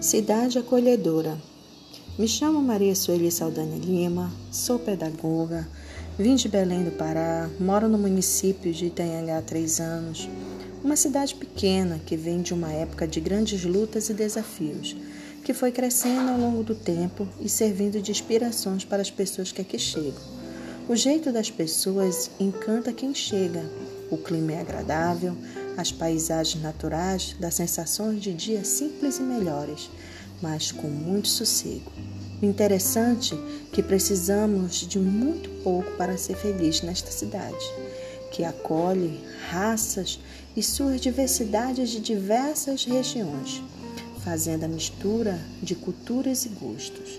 Cidade acolhedora. Me chamo Maria Sueli Saldanha Lima, sou pedagoga, vim de Belém do Pará, moro no município de Itanhangá há três anos, uma cidade pequena que vem de uma época de grandes lutas e desafios, que foi crescendo ao longo do tempo e servindo de inspirações para as pessoas que aqui chegam. O jeito das pessoas encanta quem chega, o clima é agradável, as paisagens naturais dão sensações de dias simples e melhores, mas com muito sossego. O interessante é que precisamos de muito pouco para ser feliz nesta cidade, que acolhe raças e suas diversidades de diversas regiões, fazendo a mistura de culturas e gostos.